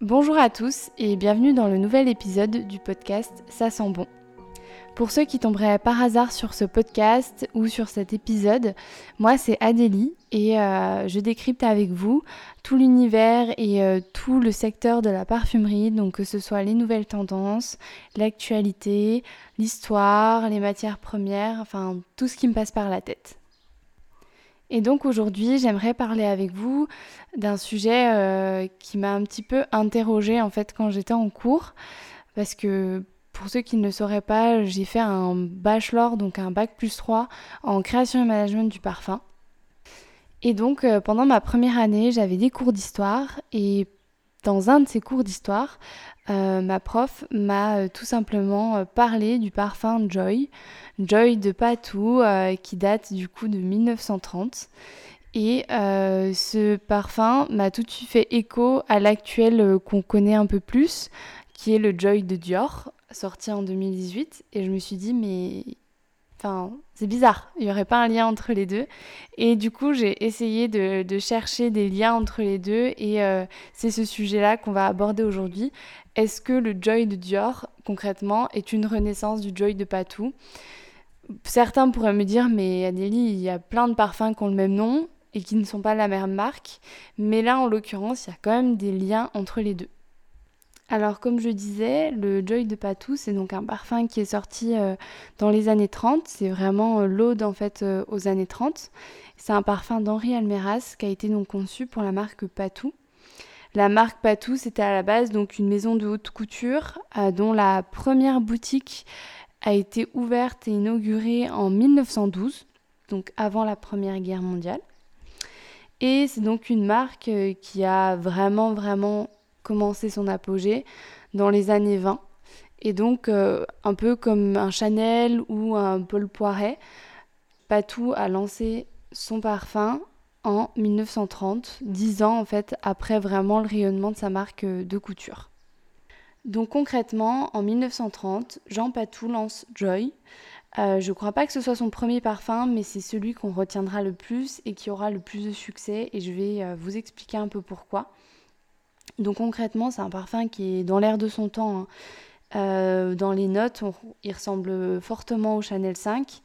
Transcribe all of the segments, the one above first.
Bonjour à tous et bienvenue dans le nouvel épisode du podcast Ça sent bon. Pour ceux qui tomberaient par hasard sur ce podcast ou sur cet épisode, moi c'est Adélie et euh, je décrypte avec vous tout l'univers et euh, tout le secteur de la parfumerie, donc que ce soit les nouvelles tendances, l'actualité, l'histoire, les matières premières, enfin tout ce qui me passe par la tête. Et donc aujourd'hui, j'aimerais parler avec vous d'un sujet euh, qui m'a un petit peu interrogée en fait quand j'étais en cours, parce que pour ceux qui ne le sauraient pas, j'ai fait un bachelor, donc un bac plus 3 en création et management du parfum. Et donc euh, pendant ma première année, j'avais des cours d'histoire et dans un de ces cours d'histoire, euh, ma prof m'a euh, tout simplement parlé du parfum Joy, Joy de Patou, qui date du coup de 1930. Et ce parfum m'a tout de suite fait écho à l'actuel qu'on connaît un peu plus, qui est le Joy de Dior, sorti en 2018. Et je me suis dit, mais C'est bizarre, il n'y aurait pas un lien entre les deux. Et du coup, j'ai essayé de, chercher des liens entre les deux et euh, c'est ce sujet-là qu'on va aborder aujourd'hui. Est-ce que le Joy de Dior, concrètement, est une renaissance du Joy de Patou? Certains pourraient me dire, mais Adélie, il y a plein de parfums qui ont le même nom et qui ne sont pas la même marque. Mais là, en l'occurrence, il y a quand même des liens entre les deux. Alors comme je disais, le Joy de Patou, c'est donc un parfum qui est sorti euh, dans les années 30. C'est vraiment euh, l'ode en fait euh, aux années 30. C'est un parfum d'Henri Almeras qui a été donc conçu pour la marque Patou. La marque Patou, c'était à la base donc une maison de haute couture dont la première boutique a été ouverte et inaugurée en 1912, donc avant la Première Guerre mondiale. Et c'est donc une marque qui a vraiment vraiment commencé son apogée dans les années 20. Et donc, euh, un peu comme un Chanel ou un Paul Poiret, Patou a lancé son parfum en 1930, dix ans en fait après vraiment le rayonnement de sa marque euh, de couture. Donc concrètement, en 1930, Jean Patou lance Joy. Euh, je ne crois pas que ce soit son premier parfum, mais c'est celui qu'on retiendra le plus et qui aura le plus de succès, et je vais vous expliquer un peu pourquoi. Donc concrètement, c'est un parfum qui est dans l'air de son temps. Hein. Euh, dans les notes, il ressemble fortement au Chanel 5.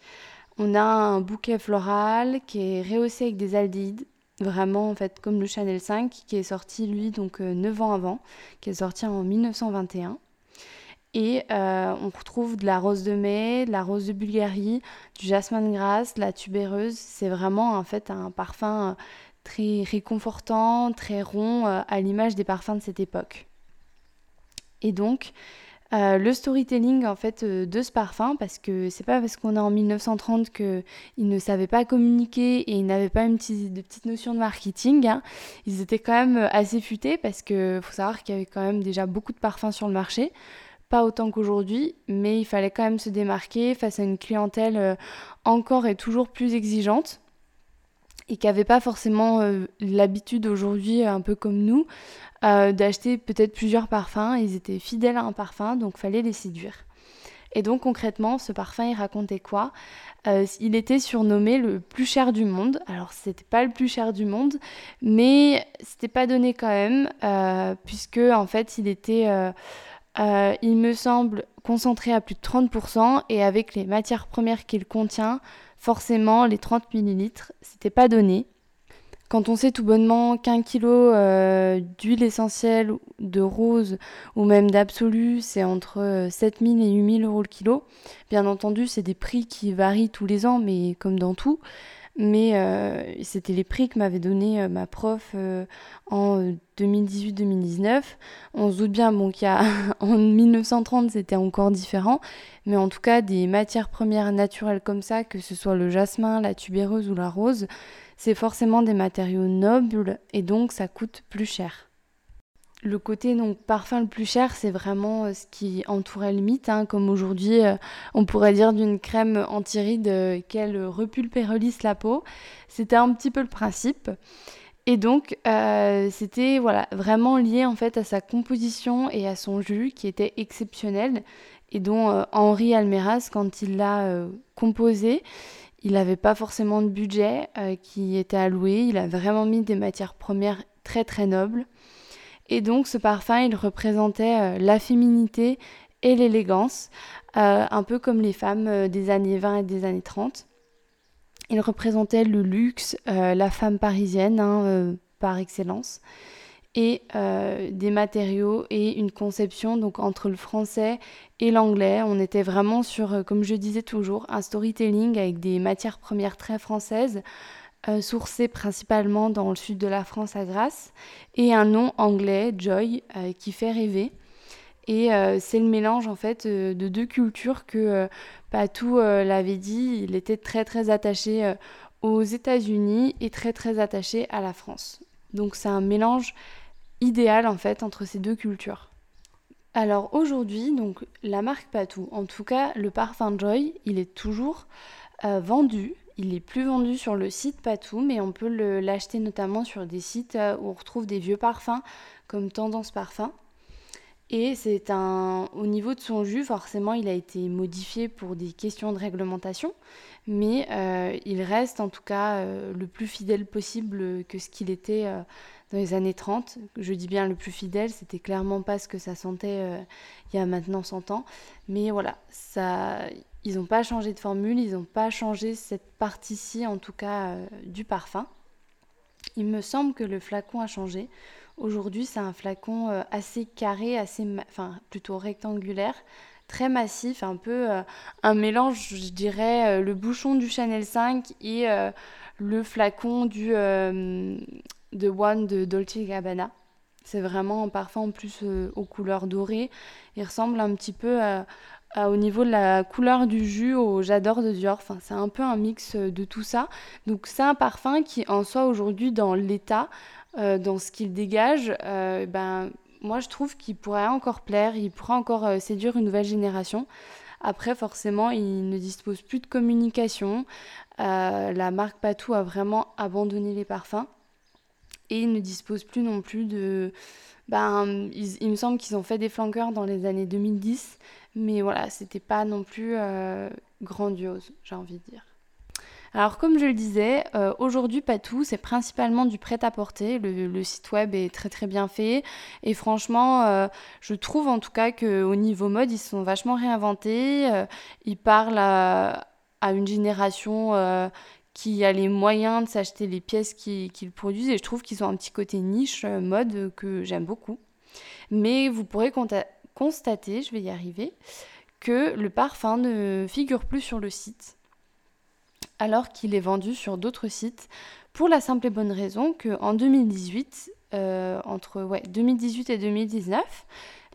On a un bouquet floral qui est rehaussé avec des aldéhydes, vraiment en fait comme le Chanel 5 qui est sorti lui donc 9 euh, ans avant, qui est sorti en 1921. Et euh, on retrouve de la rose de mai, de la rose de Bulgarie, du jasmin de grasse, de la tubéreuse. C'est vraiment en fait un parfum très réconfortant, très rond, euh, à l'image des parfums de cette époque. Et donc, euh, le storytelling en fait euh, de ce parfum, parce que c'est pas parce qu'on est en 1930 qu'ils ne savaient pas communiquer et ils n'avaient pas une petite, de petites notions de marketing. Hein. Ils étaient quand même assez futés parce que faut savoir qu'il y avait quand même déjà beaucoup de parfums sur le marché. Pas autant qu'aujourd'hui, mais il fallait quand même se démarquer face à une clientèle encore et toujours plus exigeante et qui n'avaient pas forcément euh, l'habitude aujourd'hui, un peu comme nous, euh, d'acheter peut-être plusieurs parfums. Ils étaient fidèles à un parfum, donc fallait les séduire. Et donc concrètement, ce parfum, il racontait quoi? Euh, Il était surnommé le plus cher du monde. Alors c'était pas le plus cher du monde, mais c'était pas donné quand même, puisque en fait, il était, il me semble, concentré à plus de 30%, et avec les matières premières qu'il contient, forcément les 30 millilitres, c'était pas donné. Quand on sait tout bonnement qu'un kilo euh, d'huile essentielle de rose ou même d'absolu, c'est entre 7000 euh, et 8000 euros le kilo, bien entendu, c'est des prix qui varient tous les ans, mais comme dans tout. Mais euh, c'était les prix que m'avait donné ma prof en 2018-2019. On se doute bien bon, qu'il y en 1930 c'était encore différent, mais en tout cas des matières premières naturelles comme ça, que ce soit le jasmin, la tubéreuse ou la rose, c'est forcément des matériaux nobles et donc ça coûte plus cher. Le côté donc parfum le plus cher, c'est vraiment euh, ce qui entourait le mythe, hein, comme aujourd'hui euh, on pourrait dire d'une crème anti-rides euh, qu'elle relisse la peau. C'était un petit peu le principe. Et donc, c'était voilà, vraiment lié en fait à sa composition et à son jus qui était exceptionnel et dont Henri Almeras, quand il l'a composé, il n'avait pas forcément de budget qui était alloué. Il a vraiment mis des matières premières très très nobles. Et donc ce parfum, il représentait la féminité et l'élégance, un peu comme les femmes des années 20 et des années 30. Il représentait le luxe, la femme parisienne hein, par excellence et euh, des matériaux et une conception donc entre le français et l'anglais. On était vraiment sur, euh, comme je disais toujours, un storytelling avec des matières premières très françaises, euh, sourcées principalement dans le sud de la France à Grasse, et un nom anglais, Joy, qui fait rêver. Et c'est le mélange en fait de deux cultures que Patou l'avait dit. Il était très très attaché aux États-Unis et très très attaché à la France. Donc c'est un mélange idéal en fait entre ces deux cultures. Alors aujourd'hui, donc la marque Patou, en tout cas le parfum Joy, il est toujours euh, vendu. Il est plus vendu sur le site Patou, mais on peut l'acheter notamment sur des sites euh, où on retrouve des vieux parfums comme Tendance Parfum. Et c'est un. Au niveau de son jus, forcément, il a été modifié pour des questions de réglementation, mais euh, il reste en tout cas le plus fidèle possible que ce qu'il était dans les années 30. Je dis bien le plus fidèle, c'était clairement pas ce que ça sentait il y a maintenant 100 ans. Mais voilà, ça, ils n'ont pas changé de formule, ils n'ont pas changé cette partie-ci, en tout cas, euh, du parfum. Il me semble que le flacon a changé. Aujourd'hui, c'est un flacon euh, assez carré, assez, enfin plutôt rectangulaire, très massif, un peu un mélange, je dirais, le bouchon du Chanel 5 et le flacon du de One de Dolce Gabbana. C'est vraiment un parfum en plus euh, aux couleurs dorées. Il ressemble un petit peu au niveau de la couleur du jus au J'adore de Dior. Enfin, c'est un peu un mix euh, de tout ça. Donc c'est un parfum qui en soi aujourd'hui dans l'état, euh, dans ce qu'il dégage, ben, moi je trouve qu'il pourrait encore plaire, il pourrait encore séduire une nouvelle génération. Après, forcément, il ne dispose plus de communication. la marque Patou a vraiment abandonné les parfums et ils ne disposent plus non plus de... Ben, il me semble qu'ils ont fait des flanqueurs dans les années 2010, mais voilà, c'était pas non plus euh, grandiose, j'ai envie de dire. Alors comme je le disais, euh, aujourd'hui Patou, c'est principalement du prêt-à-porter. Le, site web est très très bien fait et franchement, euh, je trouve en tout cas qu'au niveau mode, ils sont vachement réinventés. ils parlent à, une génération qui a les moyens de s'acheter les pièces qu'ils produisent et je trouve qu'ils ont un petit côté niche euh, mode que j'aime beaucoup. Mais vous pourrez constater, je vais y arriver, que le parfum ne figure plus sur le site alors qu'il est vendu sur d'autres sites pour la simple et bonne raison qu'en 2018, euh, entre ouais, 2018 et 2019,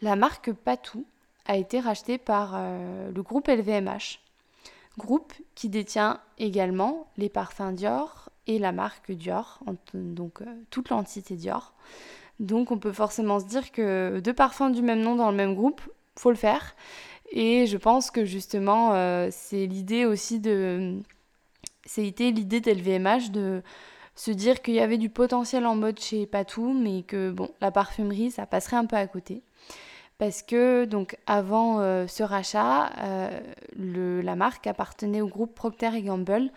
la marque Patou a été rachetée par euh, le groupe LVMH groupe qui détient également les parfums Dior et la marque Dior, donc euh, toute l'entité Dior. Donc on peut forcément se dire que deux parfums du même nom dans le même groupe, faut le faire. Et je pense que justement, euh, c'est l'idée aussi de. C'était l'idée d'LVMH de se dire qu'il y avait du potentiel en mode chez Patou, mais que bon, la parfumerie, ça passerait un peu à côté parce que donc avant euh, ce rachat, euh, la marque appartenait au groupe Procter Gamble,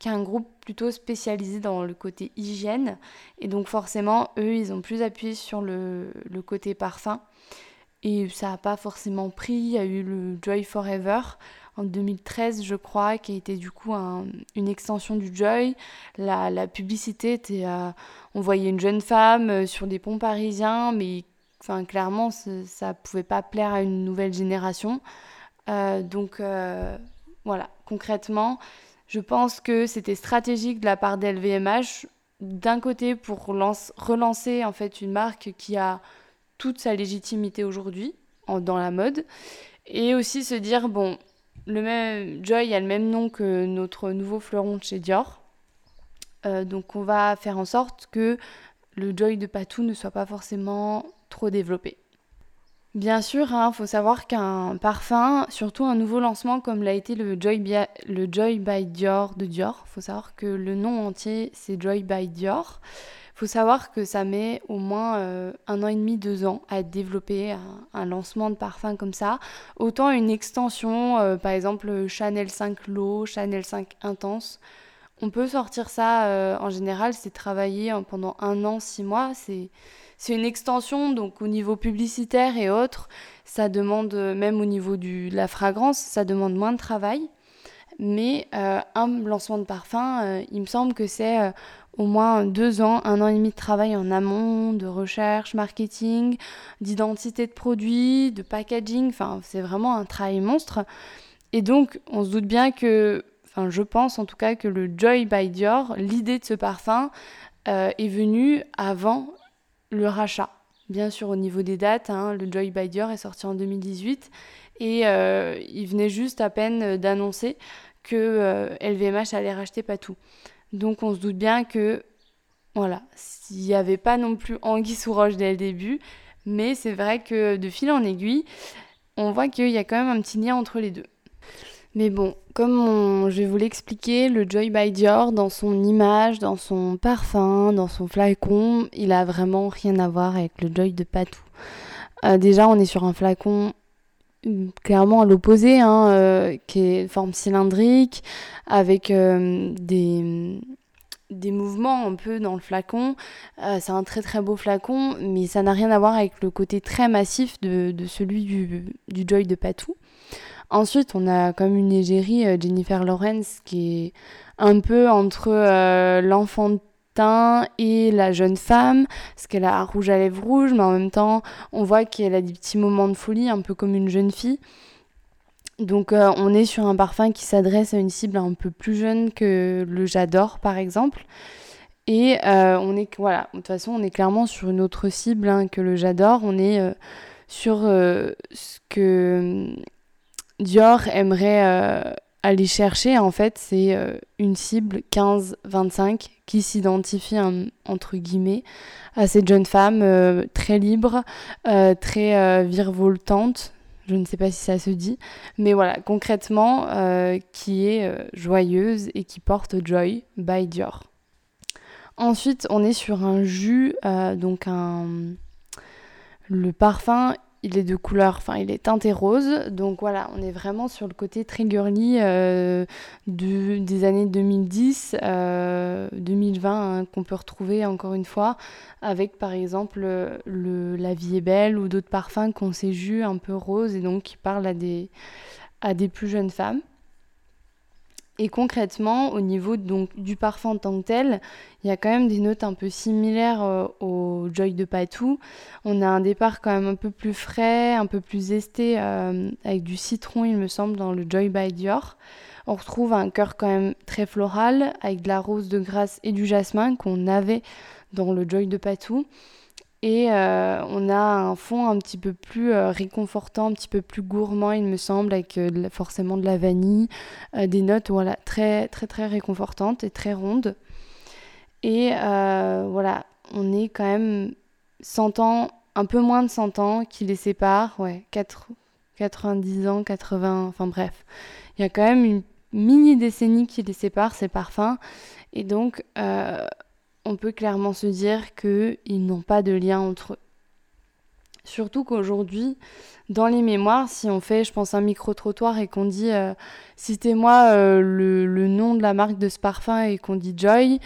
qui est un groupe plutôt spécialisé dans le côté hygiène, et donc forcément eux ils ont plus appuyé sur le, côté parfum, et ça n'a pas forcément pris. Il y a eu le Joy Forever en 2013 je crois, qui a été du coup une extension du Joy. La, publicité était, euh, on voyait une jeune femme sur des ponts parisiens, mais Enfin, clairement, ça pouvait pas plaire à une nouvelle génération. Euh, donc, euh, voilà, concrètement, je pense que c'était stratégique de la part d'LVMH, d'un côté pour relancer en fait une marque qui a toute sa légitimité aujourd'hui dans la mode, et aussi se dire bon, le même Joy a le même nom que notre nouveau fleuron de chez Dior, euh, donc on va faire en sorte que le Joy de Patou ne soit pas forcément trop développé. Bien sûr, il hein, faut savoir qu'un parfum, surtout un nouveau lancement comme l'a été le Joy, le Joy by Dior de Dior, il faut savoir que le nom entier c'est Joy by Dior. faut savoir que ça met au moins un an et demi, deux ans à développer un, lancement de parfum comme ça. Autant une extension, par exemple Chanel 5 Low, Chanel 5 Intense. On peut sortir ça, en général, c'est travailler pendant un an, six mois. C'est c'est une extension, donc au niveau publicitaire et autres, ça demande, même au niveau de la fragrance, ça demande moins de travail. Mais euh, un lancement de parfum, euh, il me semble que c'est euh, au moins deux ans, un an et demi de travail en amont, de recherche, marketing, d'identité de produit, de packaging. Enfin, c'est vraiment un travail monstre. Et donc, on se doute bien que, enfin, je pense en tout cas que le Joy by Dior, l'idée de ce parfum, est venue avant le rachat. Bien sûr, au niveau des dates, hein, le Joy by Dior est sorti en 2018 et euh, il venait juste à peine d'annoncer que LVMH euh, allait racheter Patou. Donc on se doute bien que, voilà, s'il n'y avait pas non plus anguille sous roche dès le début, mais c'est vrai que de fil en aiguille, on voit qu'il y a quand même un petit lien entre les deux. Mais bon, comme je vous l'expliquer, le Joy by Dior, dans son image, dans son parfum, dans son flacon, il a vraiment rien à voir avec le Joy de Patou. Euh, déjà, on est sur un flacon mm, clairement à l'opposé, hein, euh, qui est forme cylindrique, avec euh, des, des mouvements un peu dans le flacon. c'est un très très beau flacon, mais ça n'a rien à voir avec le côté très massif de, de celui du, du Joy de Patou. Ensuite, on a comme une égérie euh, Jennifer Lawrence qui est un peu entre euh, l'enfantin et la jeune femme, parce qu'elle a un rouge à lèvres rouge, mais en même temps, on voit qu'elle a des petits moments de folie, un peu comme une jeune fille. Donc euh, on est sur un parfum qui s'adresse à une cible un peu plus jeune que le J'adore par exemple. Et on est voilà, de toute façon on est clairement sur une autre cible hein, que le J'adore. On est sur ce que Dior aimerait euh, aller chercher, en fait, c'est euh, une cible 15-25 qui s'identifie, entre guillemets, à cette jeune femme euh, très libre, très virevoltante. Je ne sais pas si ça se dit, mais voilà, concrètement, qui est joyeuse et qui porte Joy by Dior. Ensuite, on est sur un jus, donc un, le parfum il est de couleur, enfin il est teinté rose. Donc voilà, on est vraiment sur le côté très girly euh, des années 2010, 2020 euh, hein, qu'on peut retrouver encore une fois avec par exemple le, La vie est belle ou d'autres parfums qu'on sait jus un peu rose et donc qui parlent à des plus jeunes femmes. Et concrètement, au niveau donc, du parfum en tant que tel, il y a quand même des notes un peu similaires euh, au Joy de Patou. On a un départ quand même un peu plus frais, un peu plus esté, euh, avec du citron, il me semble, dans le Joy by Dior. On retrouve un cœur quand même très floral, avec de la rose de grâce et du jasmin qu'on avait dans le Joy de Patou. Et euh, on a un fond un petit peu plus euh, réconfortant, un petit peu plus gourmand, il me semble, avec euh, forcément de la vanille, des notes voilà, très très très réconfortantes et très rondes. Et voilà, on est quand même 100 ans, un peu moins de 100 ans qui les séparent, ouais, 4, 90 ans, 80, enfin bref. Il y a quand même une mini décennie qui les sépare, ces parfums. Et donc, on peut clairement se dire qu'ils n'ont pas de lien entre eux. Surtout qu'aujourd'hui, dans les mémoires, si on fait, je pense, un micro-trottoir et qu'on dit euh, citez-moi euh, le, nom de la marque de ce parfum et qu'on dit Joy,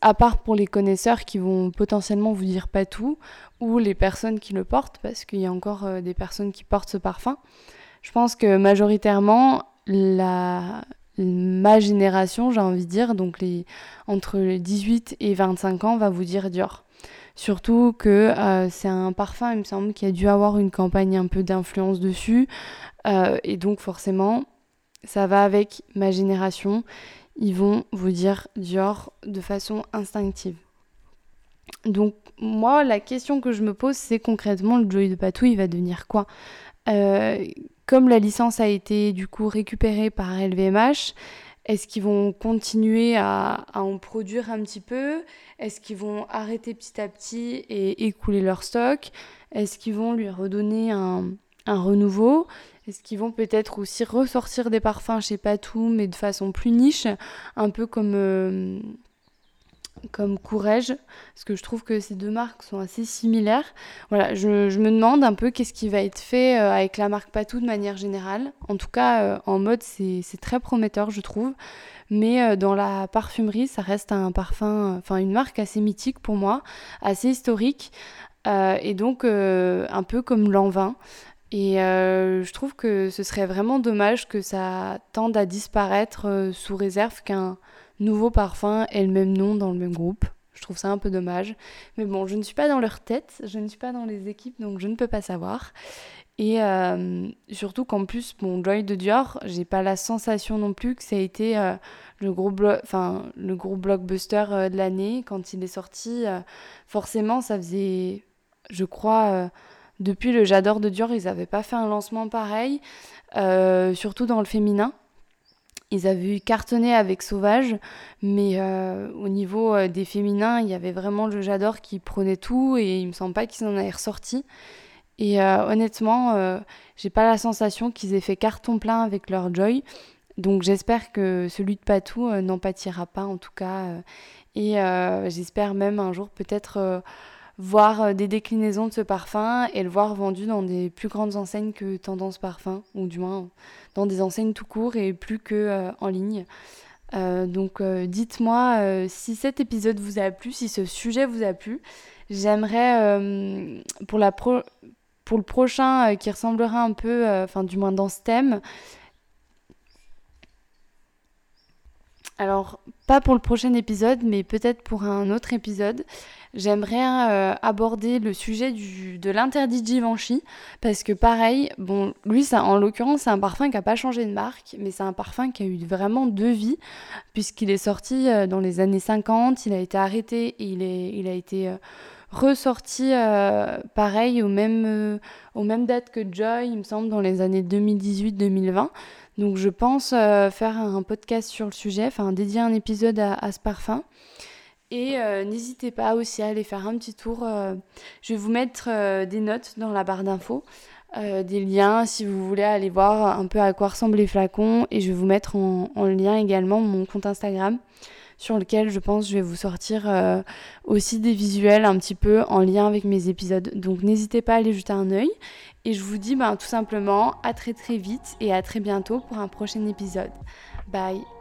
à part pour les connaisseurs qui vont potentiellement vous dire pas tout, ou les personnes qui le portent, parce qu'il y a encore euh, des personnes qui portent ce parfum, je pense que majoritairement, la, ma génération, j'ai envie de dire, donc les, entre les 18 et 25 ans, va vous dire Dior. Surtout que euh, c'est un parfum, il me semble, qui a dû avoir une campagne un peu d'influence dessus. Euh, et donc forcément, ça va avec ma génération. Ils vont vous dire Dior de façon instinctive. Donc moi, la question que je me pose, c'est concrètement, le Joy de Patou, il va devenir quoi? Euh, comme la licence a été du coup récupérée par LVMH, est-ce qu'ils vont continuer à, en produire un petit peu? Est-ce qu'ils vont arrêter petit à petit et écouler leur stock? Est-ce qu'ils vont lui redonner un, renouveau? Est-ce qu'ils vont peut-être aussi ressortir des parfums chez Patou, mais de façon plus niche, un peu comme, euh, comme Courrèges, parce que je trouve que ces deux marques sont assez similaires. Voilà, je, me demande un peu qu'est-ce qui va être fait euh, avec la marque Patou de manière générale. En tout cas, euh, en mode, c'est très prometteur, je trouve. Mais euh, dans la parfumerie, ça reste un parfum, enfin une marque assez mythique pour moi, assez historique, et donc un peu comme l'envin. Et je trouve que ce serait vraiment dommage que ça tende à disparaître sous réserve qu'un nouveau parfum et le même nom dans le même groupe. Je trouve ça un peu dommage. Mais bon, je ne suis pas dans leur tête, je ne suis pas dans les équipes, donc je ne peux pas savoir. Et euh, surtout qu'en plus, bon, Joy de Dior, j'ai pas la sensation non plus que ça a été euh, le, gros le gros blockbuster euh, de l'année. Quand il est sorti, forcément, ça faisait, je crois, depuis le J'adore de Dior, ils n'avaient pas fait un lancement pareil, surtout dans le féminin. Ils avaient cartonné avec Sauvage, mais euh, au niveau euh, des féminins, il y avait vraiment le J'adore qui prenait tout et il me semble pas qu'ils en aient ressorti. Et euh, honnêtement, j'ai pas la sensation qu'ils aient fait carton plein avec leur Joy. Donc j'espère que celui de Patou n'en pâtira pas en tout cas. et j'espère même un jour peut-être voir euh, des déclinaisons de ce parfum et le voir vendu dans des plus grandes enseignes que Tendance Parfum, ou du moins dans des enseignes tout court et plus que euh, en ligne. Euh, donc dites-moi si cet épisode vous a plu, si ce sujet vous a plu. J'aimerais pour, pour le prochain qui ressemblera un peu, enfin du moins dans ce thème, alors pas pour le prochain épisode, mais peut-être pour un autre épisode j'aimerais euh, aborder le sujet du, de l'interdit Givenchy parce que pareil, bon, lui, ça, en l'occurrence, c'est un parfum qui n'a pas changé de marque, mais c'est un parfum qui a eu vraiment deux vies puisqu'il est sorti euh, dans les années 50, il a été arrêté et il, est, il a été euh, ressorti pareil au même, aux mêmes dates que Joy, il me semble, dans les années 2018-2020. Donc je pense faire un podcast sur le sujet, enfin dédier un épisode à ce parfum. Et euh, n'hésitez pas aussi à aller faire un petit tour. Euh, je vais vous mettre euh, des notes dans la barre d'infos, des liens si vous voulez aller voir un peu à quoi ressemblent les flacons. Et je vais vous mettre en, en lien également mon compte Instagram sur lequel je pense je vais vous sortir aussi des visuels un petit peu en lien avec mes épisodes. Donc n'hésitez pas à aller jeter un œil. Et je vous dis ben, tout simplement à très très vite et à très bientôt pour un prochain épisode. Bye